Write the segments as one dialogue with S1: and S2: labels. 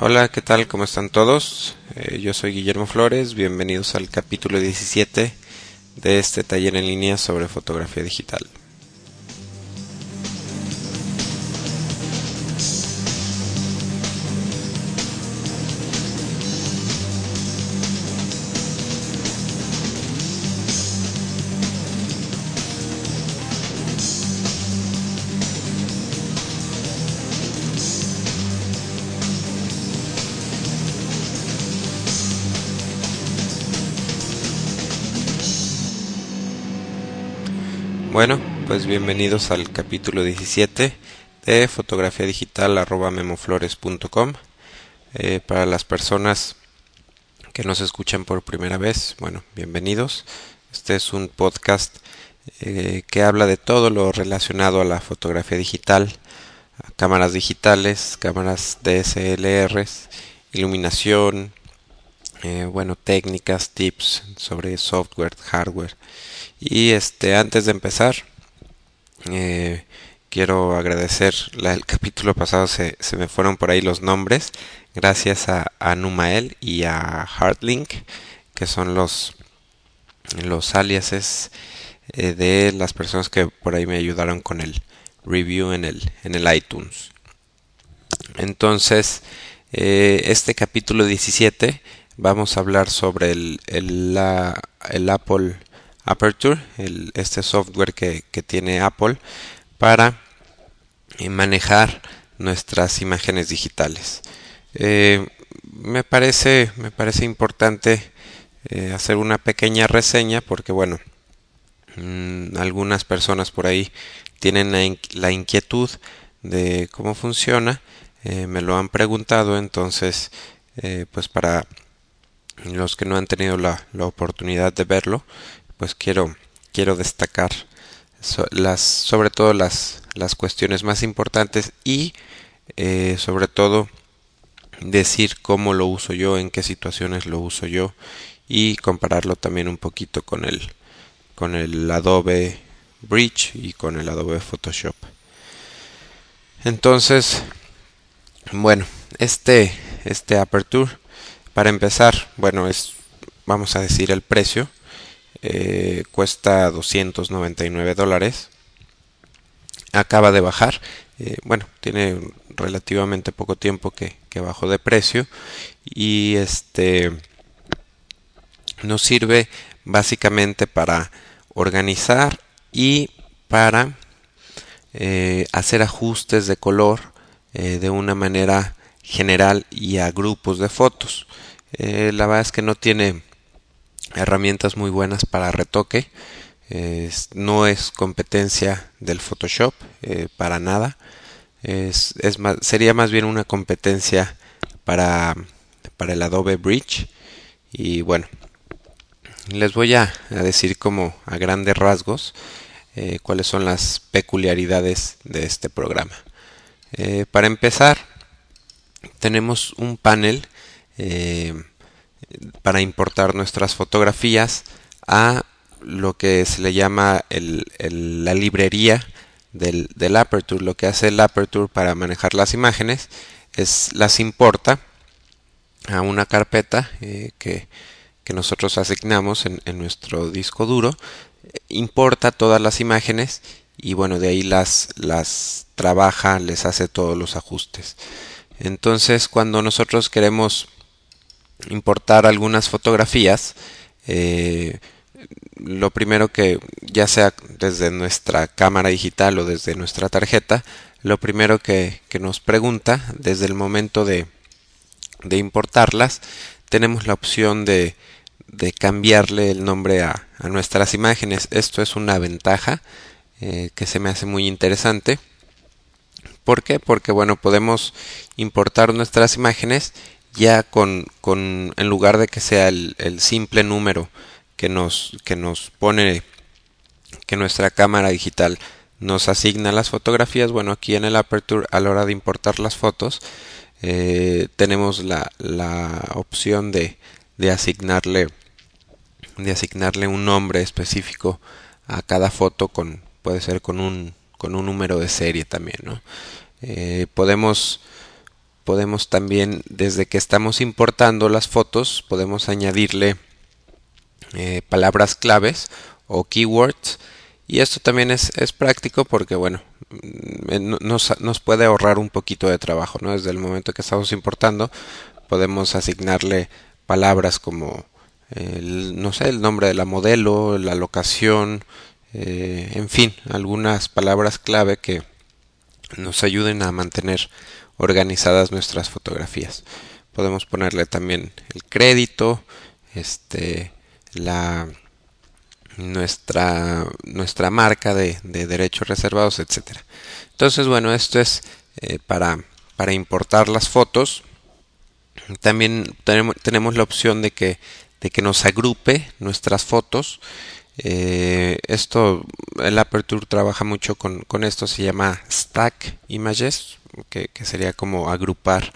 S1: Hola, ¿qué tal? ¿Cómo están todos? Eh, yo soy Guillermo Flores, bienvenidos al capítulo 17 de este taller en línea sobre fotografía digital. Bueno, pues bienvenidos al capítulo 17 de fotografía digital arroba memoflores.com. Eh, para las personas que nos escuchan por primera vez, bueno, bienvenidos. Este es un podcast eh, que habla de todo lo relacionado a la fotografía digital, cámaras digitales, cámaras DSLR, iluminación, eh, bueno, técnicas, tips sobre software, hardware y este, antes de empezar, eh, quiero agradecer, el capítulo pasado se, se, me fueron por ahí los nombres, gracias a, a Numael y a Heartlink, que son los, los aliases eh, de las personas que por ahí me ayudaron con el review en el, en el iTunes. Entonces, eh, este capítulo 17 vamos a hablar sobre el, el, la, el Apple Aperture, el, este software que, tiene Apple para eh, manejar nuestras imágenes digitales. Eh, me parece, me parece importante eh, hacer una pequeña reseña porque bueno, mmm, algunas personas por ahí tienen la, in la inquietud de cómo funciona, me lo han preguntado, entonces pues para los que no han tenido la oportunidad de verlo, pues quiero quiero destacar las sobre todo las las cuestiones más importantes y eh, sobre todo decir cómo lo uso yo en qué situaciones lo uso yo y compararlo también un poquito con el con el Adobe Bridge y con el Adobe Photoshop. Entonces bueno este este aperture para empezar bueno es vamos a decir el precio eh, cuesta 299 dólares acaba de bajar eh, bueno tiene relativamente poco tiempo que, que, bajó de precio y este nos sirve básicamente para organizar y para eh, hacer ajustes de color eh, de una manera general y a grupos de fotos. La verdad es que no tiene herramientas muy buenas para retoque. No es competencia del Photoshop eh, para nada. Es, sería más bien una competencia para, para el Adobe Bridge. Y bueno, les voy a, decir como a grandes rasgos eh, cuáles son las peculiaridades de este programa. Eh, para empezar, tenemos un panel para importar nuestras fotografías a lo que se le llama la librería del, Aperture. Lo que hace el Aperture para manejar las imágenes es las importa a una carpeta eh, que, nosotros asignamos en, nuestro disco duro. Importa todas las imágenes y bueno, de ahí las trabaja, les hace todos los ajustes. Entonces, cuando nosotros queremos importar algunas fotografías, eh, lo primero que ya sea desde nuestra cámara digital o desde nuestra tarjeta, lo primero que, que nos pregunta desde el momento de, de, importarlas, tenemos la opción de, de cambiarle el nombre a, a, nuestras imágenes. Esto es una ventaja eh, que se me hace muy interesante. ¿Por qué? Porque bueno, podemos importar nuestras imágenes ya con, con en lugar de que sea el, el, simple número que nos, que nos pone que nuestra cámara digital nos asigna las fotografías, bueno, aquí en el Aperture a la hora de importar las fotos eh, tenemos la, la opción de, de asignarle de asignarle un nombre específico a cada foto con puede ser con un con un número de serie también, ¿no? Eh, podemos podemos también, desde que estamos importando las fotos, podemos añadirle eh, palabras claves o keywords. Y esto también es, es práctico porque, bueno, mm, nos, nos, puede ahorrar un poquito de trabajo, ¿no? Desde el momento que estamos importando, podemos asignarle palabras como, el, no sé, el nombre de la modelo, la locación, eh, en fin, algunas palabras clave que nos ayuden a mantener organizadas nuestras fotografías. Podemos ponerle también el crédito, este, la nuestra nuestra marca de, derechos reservados, etcétera. Entonces, bueno, esto es eh, para para importar las fotos. También tenemos, tenemos la opción de que de que nos agrupe nuestras fotos eh, esto, el Aperture trabaja mucho con, con, esto, se llama Stack Images, que, sería como agrupar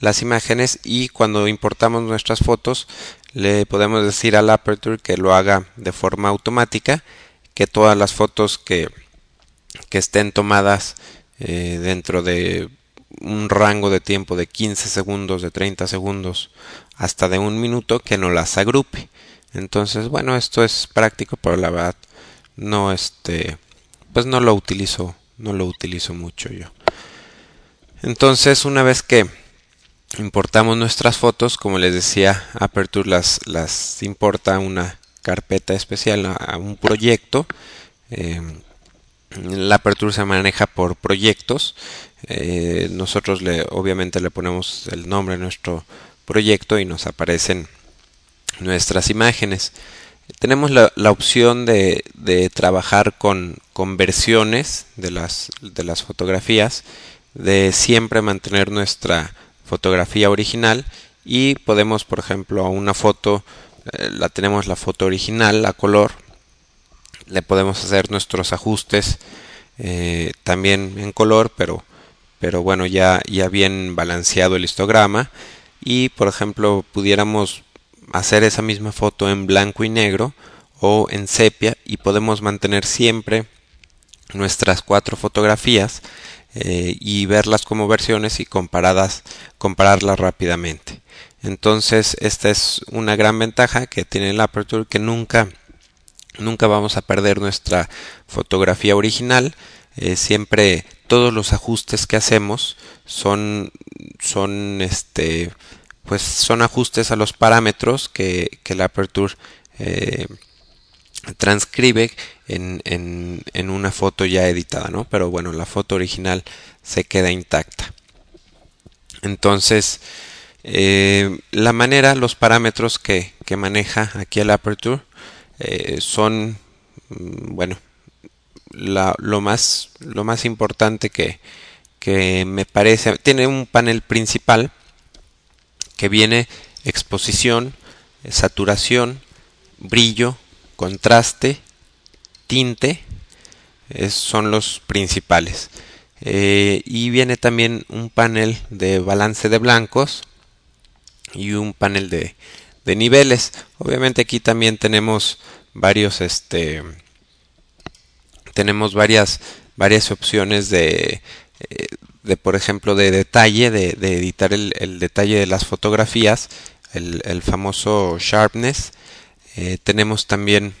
S1: las imágenes y cuando importamos nuestras fotos le podemos decir al Aperture que lo haga de forma automática, que todas las fotos que, que estén tomadas eh, dentro de un rango de tiempo de 15 segundos, de 30 segundos hasta de un minuto, que no las agrupe. Entonces, bueno, esto es práctico, pero la verdad no este pues no lo utilizo, no lo utilizo mucho yo. Entonces, una vez que importamos nuestras fotos, como les decía, Aperture las, las importa a una carpeta especial, a, un proyecto. Eh, la Aperture se maneja por proyectos. Eh, nosotros le, obviamente le ponemos el nombre a nuestro proyecto y nos aparecen nuestras imágenes. Tenemos la, opción de, trabajar con, con, versiones de las, de las fotografías, de siempre mantener nuestra fotografía original y podemos, por ejemplo, a una foto, eh, la tenemos la foto original a color, le podemos hacer nuestros ajustes eh, también en color, pero, pero bueno, ya, ya bien balanceado el histograma y, por ejemplo, pudiéramos hacer esa misma foto en blanco y negro o en sepia y podemos mantener siempre nuestras cuatro fotografías eh, y verlas como versiones y comparadas compararlas rápidamente. Entonces esta es una gran ventaja que tiene el Aperture que nunca nunca vamos a perder nuestra fotografía original. Eh, siempre todos los ajustes que hacemos son son este pues son ajustes a los parámetros que, que la Aperture eh, transcribe en, en, una foto ya editada, ¿no? Pero bueno, la foto original se queda intacta. Entonces, eh, la manera, los parámetros que, que maneja aquí el Aperture eh, son, mm, bueno, lo, más, lo más importante que, que me parece, tiene un panel principal que viene exposición, saturación, brillo, contraste, tinte, son los principales. Eh, y viene también un panel de balance de blancos y un panel de, de niveles. Obviamente aquí también tenemos varios este tenemos varias varias opciones de de por ejemplo de detalle, de, editar el, detalle de las fotografías, el, famoso sharpness. Eh, tenemos también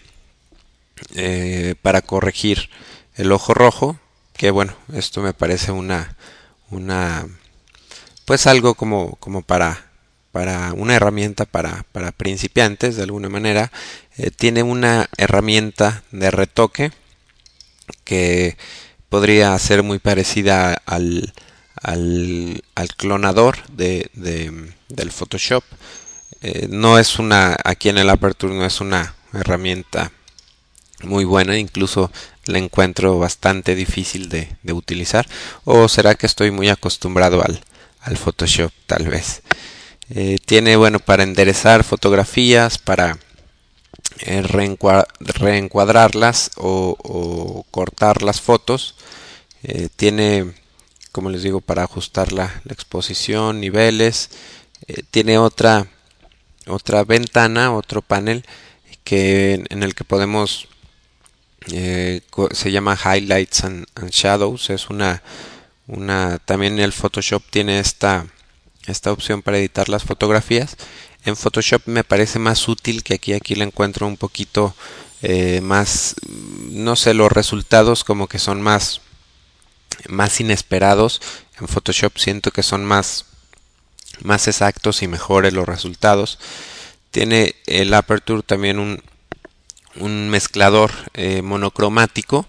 S1: eh, para corregir el ojo rojo, que bueno, esto me parece una, una pues algo como, como para, para una herramienta para, para principiantes de alguna manera. Eh, tiene una herramienta de retoque que podría ser muy parecida al, al, al clonador de, de, del Photoshop. Eh, no es una, aquí en el Aperture no es una herramienta muy buena, incluso la encuentro bastante difícil de, de utilizar. O será que estoy muy acostumbrado al, al Photoshop, tal vez. Eh, tiene, bueno, para enderezar fotografías, para eh, reencuadrarlas o, cortar las fotos. Eh, tiene, como les digo, para ajustar la, exposición, niveles. Eh, tiene otra, otra ventana, otro panel que, en el que podemos, se llama Highlights and, Shadows. Es una, una, también el Photoshop tiene esta, esta opción para editar las fotografías. En Photoshop me parece más útil que aquí, aquí la encuentro un poquito eh, más, no sé, los resultados como que son más, más inesperados. En Photoshop siento que son más, más exactos y mejores los resultados. Tiene el Aperture también un, un mezclador eh, monocromático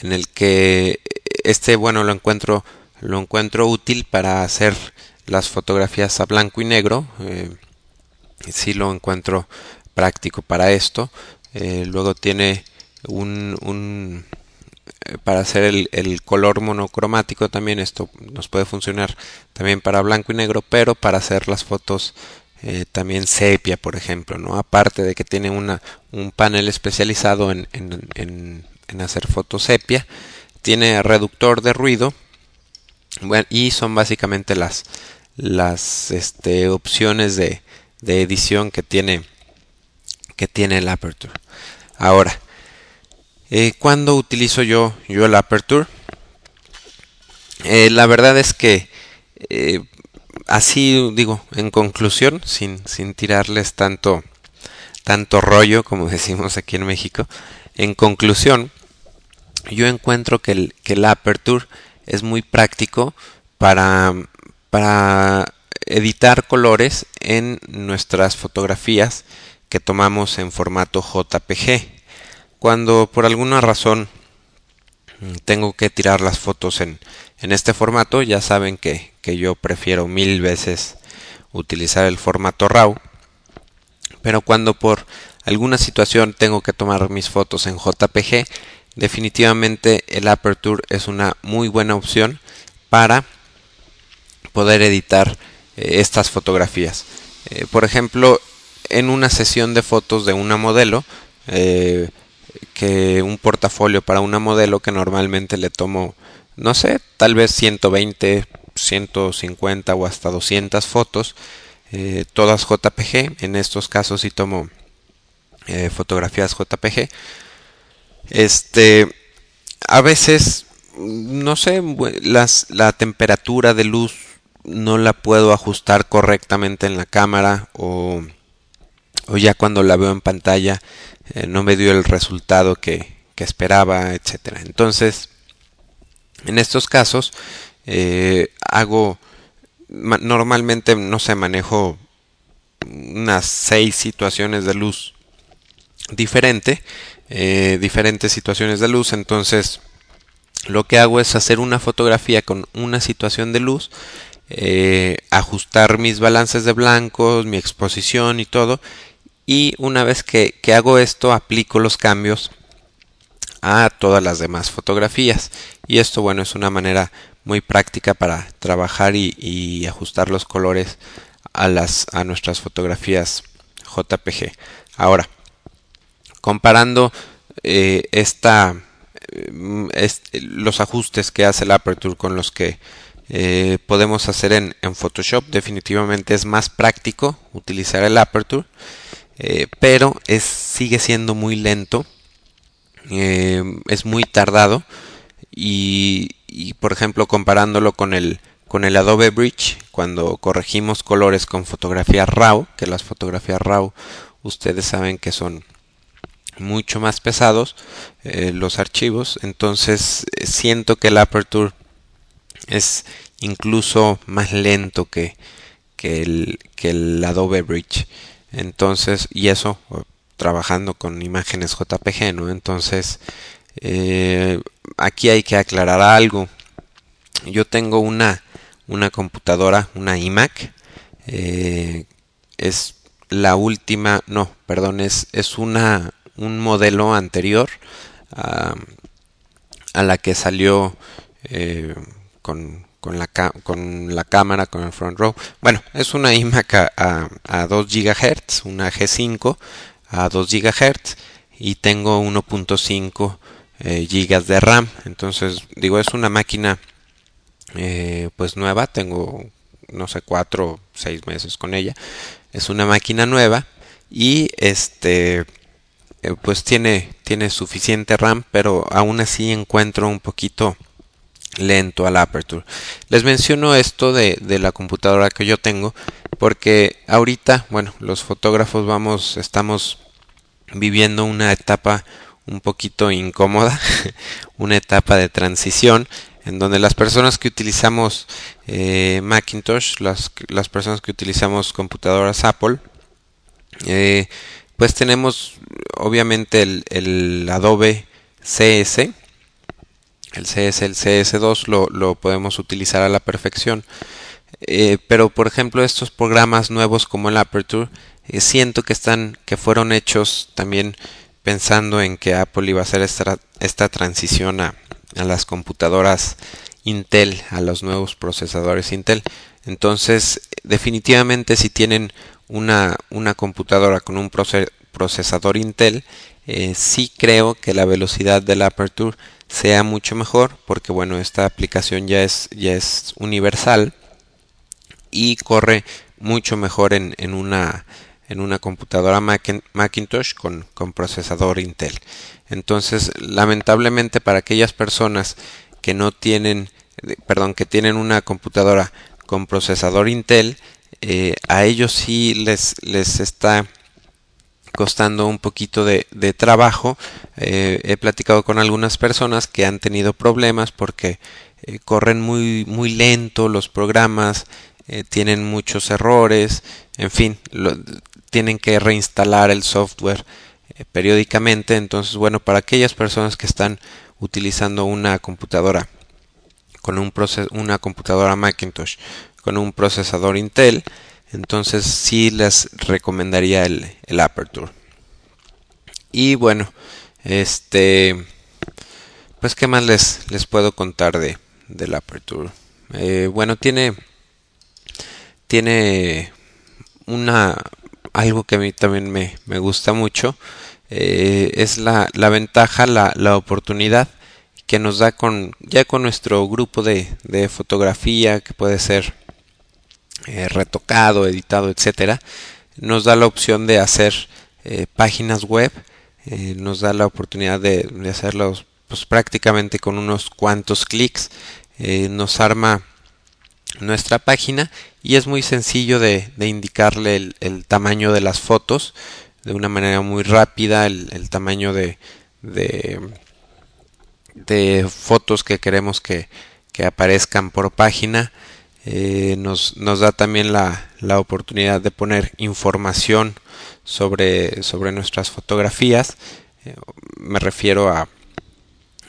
S1: en el que este bueno lo encuentro lo encuentro útil para hacer las fotografías a blanco y negro eh, sí lo encuentro práctico para esto eh, luego tiene un, para hacer el, color monocromático también esto nos puede funcionar también para blanco y negro pero para hacer las fotos eh, también sepia por ejemplo no aparte de que tiene un panel especializado en, hacer fotos sepia tiene reductor de ruido y son básicamente las este, opciones de, de edición que tiene que tiene el Aperture. Ahora, eh, ¿cuándo utilizo yo, yo el Aperture? Eh, la verdad es que eh, así digo, en conclusión, sin, sin tirarles tanto, tanto rollo como decimos aquí en México, en conclusión, yo encuentro que el, que el Aperture es muy práctico para, para editar colores en nuestras fotografías que tomamos en formato JPG. Cuando por alguna razón tengo que tirar las fotos en, en este formato, ya saben que, que, yo prefiero mil veces utilizar el formato RAW. Pero cuando por alguna situación tengo que tomar mis fotos en JPG, definitivamente el Aperture es una muy buena opción para poder editar eh, estas fotografías. Eh, por ejemplo, en una sesión de fotos de una modelo, eh, que un portafolio para una modelo que normalmente le tomo, no sé, tal vez 120, 150 o hasta 200 fotos, eh, todas JPG, en estos casos sí tomo eh, fotografías JPG. Este, a veces, no sé, las, la temperatura de luz no la puedo ajustar correctamente en la cámara o o ya cuando la veo en pantalla eh, no me dio el resultado que, que, esperaba, etcétera. Entonces, en estos casos eh, hago normalmente no sé manejo unas seis situaciones de luz diferente, eh, diferentes situaciones de luz. Entonces, lo que hago es hacer una fotografía con una situación de luz ajustar mis balances de blancos, mi exposición y todo, y una vez que, que hago esto aplico los cambios a todas las demás fotografías. Y esto bueno es una manera muy práctica para trabajar y, ajustar los colores a las a nuestras fotografías JPG ahora comparando eh, esta este, los ajustes que hace el Aperture con los que eh, podemos hacer en, en, Photoshop definitivamente es más práctico utilizar el Aperture eh, pero es, sigue siendo muy lento, eh, es muy tardado y, por ejemplo comparándolo con el, con el Adobe Bridge, cuando corregimos colores con fotografías RAW, que las fotografías RAW ustedes saben que son mucho más pesados eh, los archivos, entonces siento que el Aperture es incluso más lento que, que, el, que el Adobe Bridge. Entonces, y eso trabajando con imágenes JPG, ¿no? Entonces, eh, aquí hay que aclarar algo. Yo tengo una, una computadora, una iMac. Eh, es la última, no, perdón, es, es una, un modelo anterior a, a la que salió eh, con, con la, con la cámara, con el front row. Bueno, es una iMac a, a, 2 GHz, una G5 a 2 GHz y tengo 1.5 eh, GB de RAM. Entonces, digo, es una máquina eh, pues nueva, tengo no sé, 4 o 6 meses con ella. Es una máquina nueva y este eh, pues tiene, tiene suficiente RAM, pero aún así encuentro un poquito lento al Aperture. Les menciono esto de, de, la computadora que yo tengo porque ahorita, bueno, los fotógrafos vamos, estamos viviendo una etapa un poquito incómoda, una etapa de transición en donde las personas que utilizamos eh, Macintosh, las, las, personas que utilizamos computadoras Apple, eh, pues tenemos obviamente el, el, Adobe CS, el CS, el CS2 lo, lo podemos utilizar a la perfección. Eh, pero por ejemplo estos programas nuevos como el Aperture eh, siento que están que fueron hechos también pensando en que Apple iba a hacer esta, esta transición a, a las computadoras Intel, a los nuevos procesadores Intel. Entonces, definitivamente si tienen una, una computadora con un procesador Intel, eh, sí creo que la velocidad del Aperture sea mucho mejor porque bueno esta aplicación ya es ya es universal y corre mucho mejor en, en una en una computadora Macintosh con, con procesador Intel. Entonces, lamentablemente para aquellas personas que no tienen, perdón, que tienen una computadora con procesador Intel, eh, a ellos sí les, les está costando un poquito de, trabajo. Eh, he platicado con algunas personas que han tenido problemas porque eh, corren muy, muy lento los programas, eh, tienen muchos errores, en fin, tienen que reinstalar el software periódicamente. Entonces, bueno, para aquellas personas que están utilizando una computadora con un una computadora Macintosh con un procesador Intel, entonces sí les recomendaría el, el Aperture. Y bueno, este, pues qué más les, les puedo contar de del Aperture. Eh, bueno, tiene tiene una algo que a mí también me, me gusta mucho eh, es la, la ventaja, la, la, oportunidad que nos da con ya con nuestro grupo de, de fotografía que puede ser eh, retocado, editado, etcétera, nos da la opción de hacer eh, páginas web, eh, nos da la oportunidad de, de hacerlos pues prácticamente con unos cuantos clics, nos arma nuestra página y es muy sencillo de, indicarle el, tamaño de las fotos de una manera muy rápida el, tamaño de, fotos que queremos que, que aparezcan por página eh, nos, nos, da también la, la, oportunidad de poner información sobre, sobre nuestras fotografías eh, me refiero a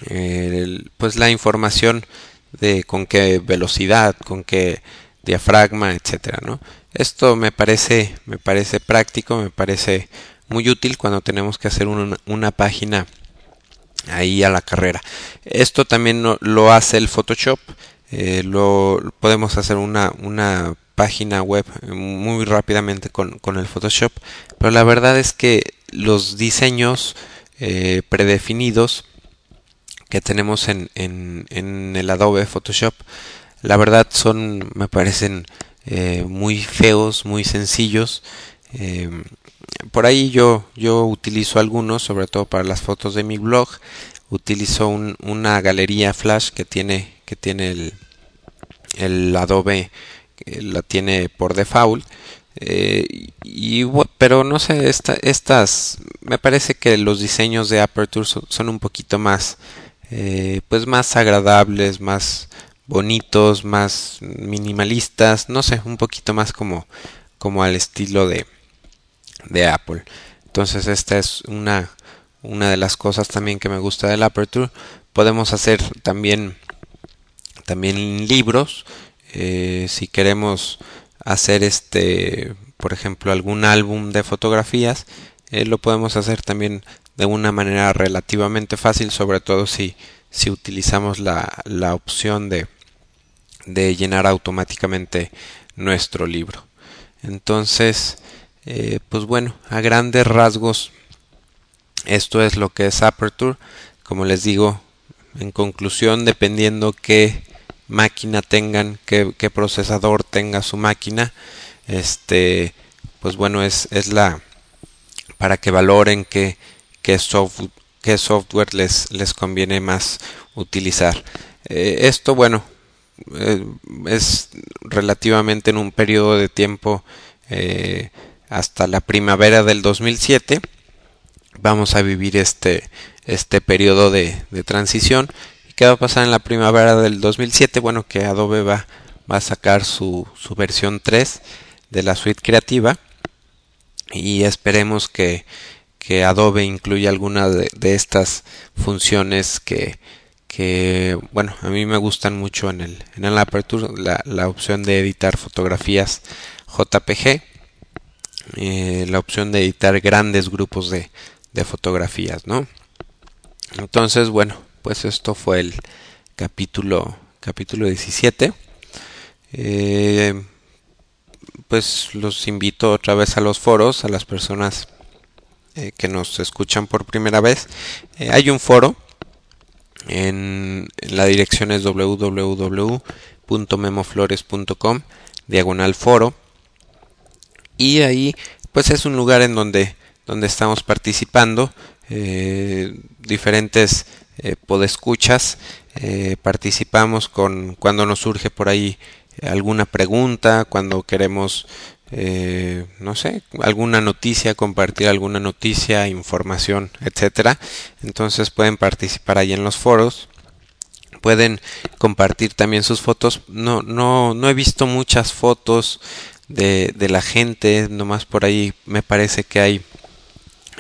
S1: eh, pues la información de con qué velocidad, con qué diafragma, etcétera, ¿no? Esto me parece, me parece práctico, me parece muy útil cuando tenemos que hacer una, una página ahí a la carrera. Esto también no, lo hace el Photoshop. Eh, lo podemos hacer una, una página web muy rápidamente con, con, el Photoshop. Pero la verdad es que los diseños eh, predefinidos que tenemos en, en, en, el Adobe Photoshop, la verdad son, me parecen eh, muy feos, muy sencillos. Eh, por ahí yo, yo utilizo algunos, sobre todo para las fotos de mi blog. Utilizo un, una galería flash que tiene, que tiene el, el Adobe, que la tiene por default. Eh, y, pero no sé, esta, estas, me parece que los diseños de Aperture son, son un poquito más eh, pues más agradables, más bonitos, más minimalistas, no sé, un poquito más como, como al estilo de, de Apple. Entonces esta es una, una de las cosas también que me gusta del Aperture. Podemos hacer también, también libros. Eh, si queremos hacer este, por ejemplo, algún álbum de fotografías, eh, lo podemos hacer también de una manera relativamente fácil, sobre todo si, si utilizamos la, la opción de, de llenar automáticamente nuestro libro. Entonces, eh, pues bueno, a grandes rasgos, esto es lo que es Aperture. Como les digo, en conclusión, dependiendo qué máquina tengan, qué, qué procesador tenga su máquina, este, pues bueno, es, es la para que valoren qué qué, software les, les conviene más utilizar. esto, bueno, es relativamente en un periodo de tiempo hasta la primavera del 2007 vamos a vivir este, este periodo de, transición. ¿Y qué va a pasar en la primavera del 2007? Bueno, que Adobe va, a sacar su, su versión 3 de la suite creativa y esperemos que, que Adobe incluya alguna de, estas funciones que, que, bueno, a mí me gustan mucho en el, en el Aperture, la, la opción de editar fotografías JPG, eh, la opción de editar grandes grupos de, de fotografías, ¿no? Entonces, bueno, pues esto fue el capítulo capítulo 17. Eh, pues los invito otra vez a los foros, a las personas eh, que nos escuchan por primera vez. Eh, hay un foro en, la dirección es www.memoflores.com diagonal foro y ahí pues es un lugar en donde donde estamos participando, diferentes eh, podescuchas, eh, participamos con cuando nos surge por ahí alguna pregunta, cuando queremos, eh, no sé, alguna noticia, compartir alguna noticia, información, etcétera. Entonces pueden participar ahí en los foros pueden compartir también sus fotos. No, no, no he visto muchas fotos de, de la gente, nomás por ahí me parece que hay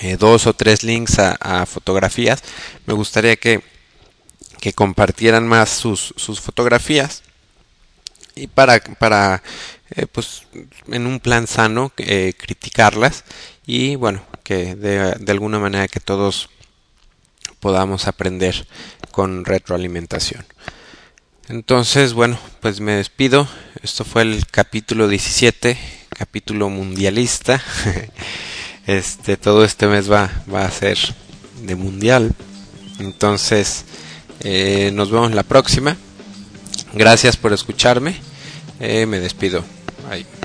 S1: eh, dos o tres links a, fotografías. Me gustaría que, que compartieran más sus, sus fotografías. Y para, para eh, pues en un plan sano eh, criticarlas. Y bueno que de, de, alguna manera que todos podamos aprender con retroalimentación. Entonces bueno pues me despido. Esto fue el capítulo 17 capítulo mundialista Este, todo este mes va, va a ser de mundial. Entonces, eh, nos vemos la próxima. Gracias por escucharme. Eh, me despido. Bye.